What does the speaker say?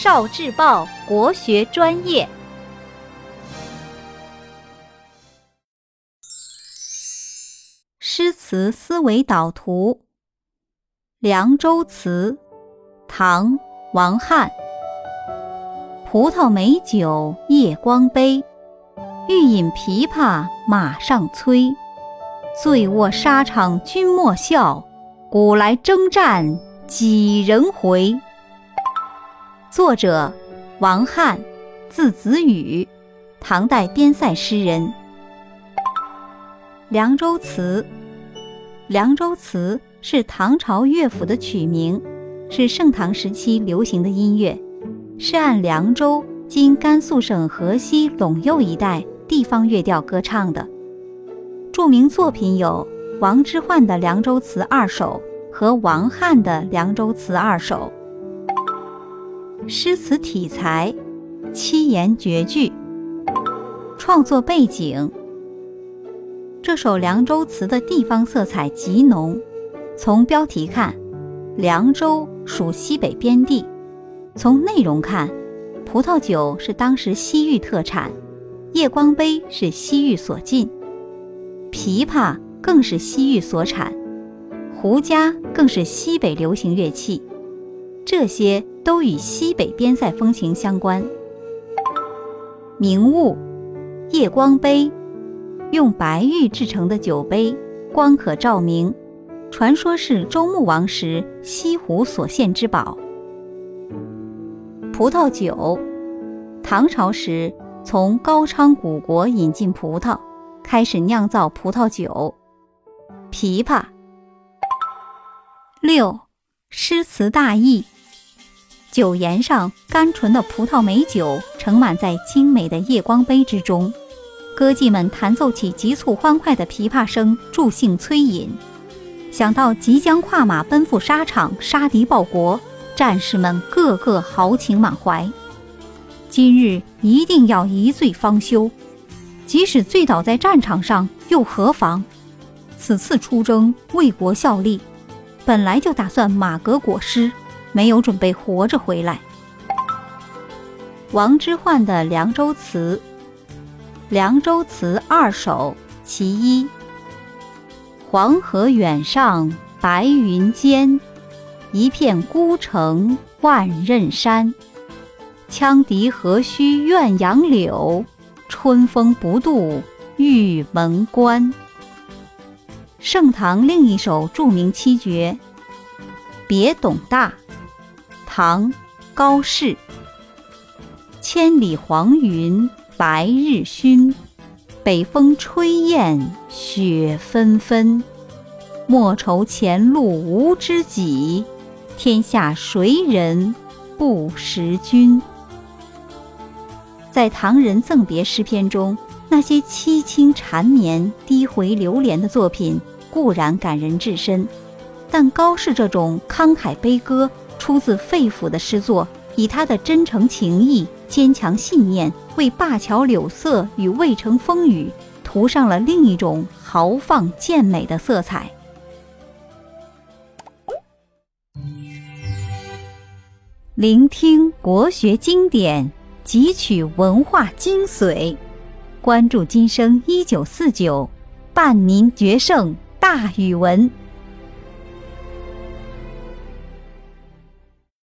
少智报国学专业，诗词思维导图。《凉州词》，唐·王翰。葡萄美酒夜光杯，欲饮琵琶马上催。醉卧沙场君莫笑，古来征战几人回？作者王翰，字子羽，唐代边塞诗人。《凉州词》，《凉州词》是唐朝乐府的曲名，是盛唐时期流行的音乐，是按凉州（今甘肃省河西陇右一带）地方乐调歌唱的。著名作品有王之涣的《凉州词二首》和王翰的《凉州词二首》。诗词体裁，七言绝句。创作背景，这首《凉州词》的地方色彩极浓。从标题看，凉州属西北边地；从内容看，葡萄酒是当时西域特产，夜光杯是西域所进，琵琶更是西域所产，胡笳更是西北流行乐器。这些都与西北边塞风情相关。名物：夜光杯，用白玉制成的酒杯，光可照明，传说是周穆王时西湖所献之宝。葡萄酒，唐朝时从高昌古国引进葡萄，开始酿造葡萄酒。琵琶。六，诗词大意。酒筵上，甘醇的葡萄美酒盛满在精美的夜光杯之中，歌妓们弹奏起急促欢快的琵琶声，助兴催饮。想到即将跨马奔赴沙场，杀敌报国，战士们个个豪情满怀。今日一定要一醉方休，即使醉倒在战场上又何妨？此次出征为国效力，本来就打算马革裹尸。没有准备活着回来。王之涣的《凉州词》，《凉州词二首》其一。黄河远上白云间，一片孤城万仞山。羌笛何须怨杨柳，春风不度玉门关。盛唐另一首著名七绝，《别董大》。唐高适。千里黄云白日曛，北风吹雁雪纷纷。莫愁前路无知己，天下谁人不识君？在唐人赠别诗篇中，那些凄清缠绵、低回流连的作品固然感人至深，但高适这种慷慨悲歌。出自肺腑的诗作，以他的真诚情谊、坚强信念，为灞桥柳色与渭城风雨涂上了另一种豪放健美的色彩。聆听国学经典，汲取文化精髓，关注今生一九四九，伴您决胜大语文。